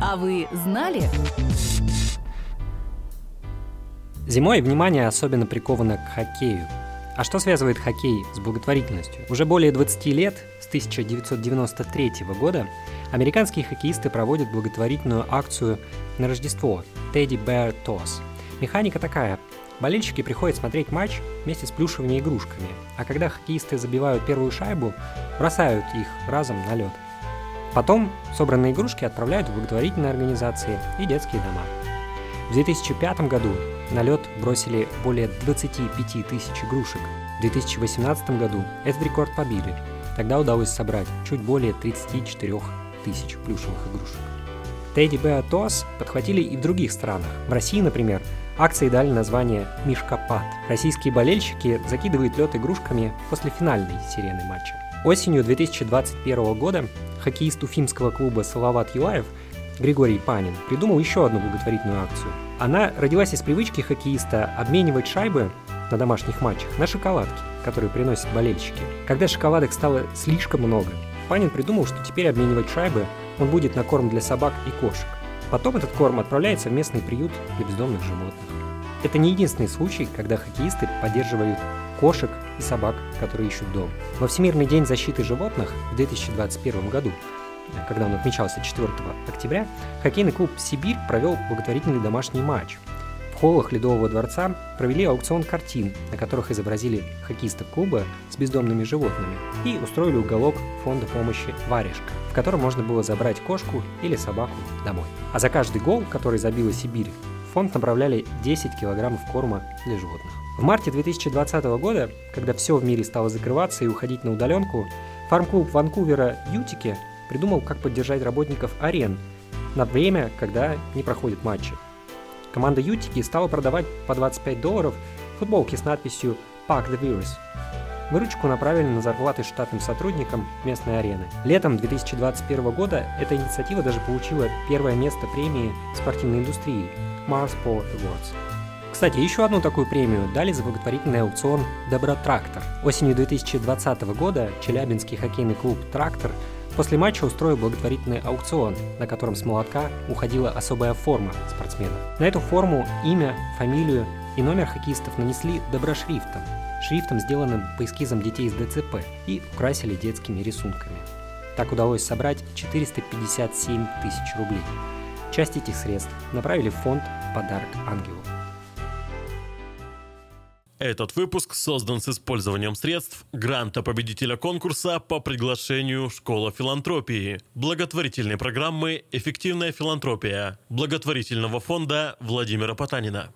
А вы знали? Зимой внимание особенно приковано к хоккею. А что связывает хоккей с благотворительностью? Уже более 20 лет, с 1993 года, американские хоккеисты проводят благотворительную акцию на Рождество Teddy Bear Toss. Механика такая. Болельщики приходят смотреть матч вместе с плюшевыми игрушками, а когда хоккеисты забивают первую шайбу, бросают их разом на лед. Потом собранные игрушки отправляют в благотворительные организации и детские дома. В 2005 году на лед бросили более 25 тысяч игрушек. В 2018 году этот рекорд побили. Тогда удалось собрать чуть более 34 тысяч плюшевых игрушек. Тедди Беа Тос подхватили и в других странах. В России, например, акции дали название «Мишкопад». Российские болельщики закидывают лед игрушками после финальной сирены матча. Осенью 2021 года хоккеист уфимского клуба «Салават Юлаев» Григорий Панин придумал еще одну благотворительную акцию. Она родилась из привычки хоккеиста обменивать шайбы на домашних матчах на шоколадки, которые приносят болельщики. Когда шоколадок стало слишком много, Панин придумал, что теперь обменивать шайбы он будет на корм для собак и кошек. Потом этот корм отправляется в местный приют для бездомных животных. Это не единственный случай, когда хоккеисты поддерживают кошек и собак, которые ищут дом. Во Всемирный день защиты животных в 2021 году когда он отмечался 4 октября, хоккейный клуб «Сибирь» провел благотворительный домашний матч. В холлах Ледового дворца провели аукцион картин, на которых изобразили хоккеистов клуба с бездомными животными и устроили уголок фонда помощи «Варежка», в котором можно было забрать кошку или собаку домой. А за каждый гол, который забила Сибирь, фонд направляли 10 килограммов корма для животных. В марте 2020 года, когда все в мире стало закрываться и уходить на удаленку, фарм-клуб Ванкувера «Ютики» придумал, как поддержать работников арен на время, когда не проходят матчи. Команда Ютики стала продавать по 25 долларов футболки с надписью «Pack the Virus». Выручку направили на зарплаты штатным сотрудникам местной арены. Летом 2021 года эта инициатива даже получила первое место премии спортивной индустрии Mars Sport Awards. Кстати, еще одну такую премию дали за благотворительный аукцион «Добротрактор». Осенью 2020 года Челябинский хоккейный клуб «Трактор» После матча устроил благотворительный аукцион, на котором с молотка уходила особая форма спортсмена. На эту форму имя, фамилию и номер хоккеистов нанесли доброшрифтом, шрифтом, сделанным по эскизам детей с ДЦП, и украсили детскими рисунками. Так удалось собрать 457 тысяч рублей. Часть этих средств направили в фонд «Подарок ангелу». Этот выпуск создан с использованием средств гранта победителя конкурса по приглашению Школа филантропии, благотворительной программы «Эффективная филантропия» благотворительного фонда Владимира Потанина.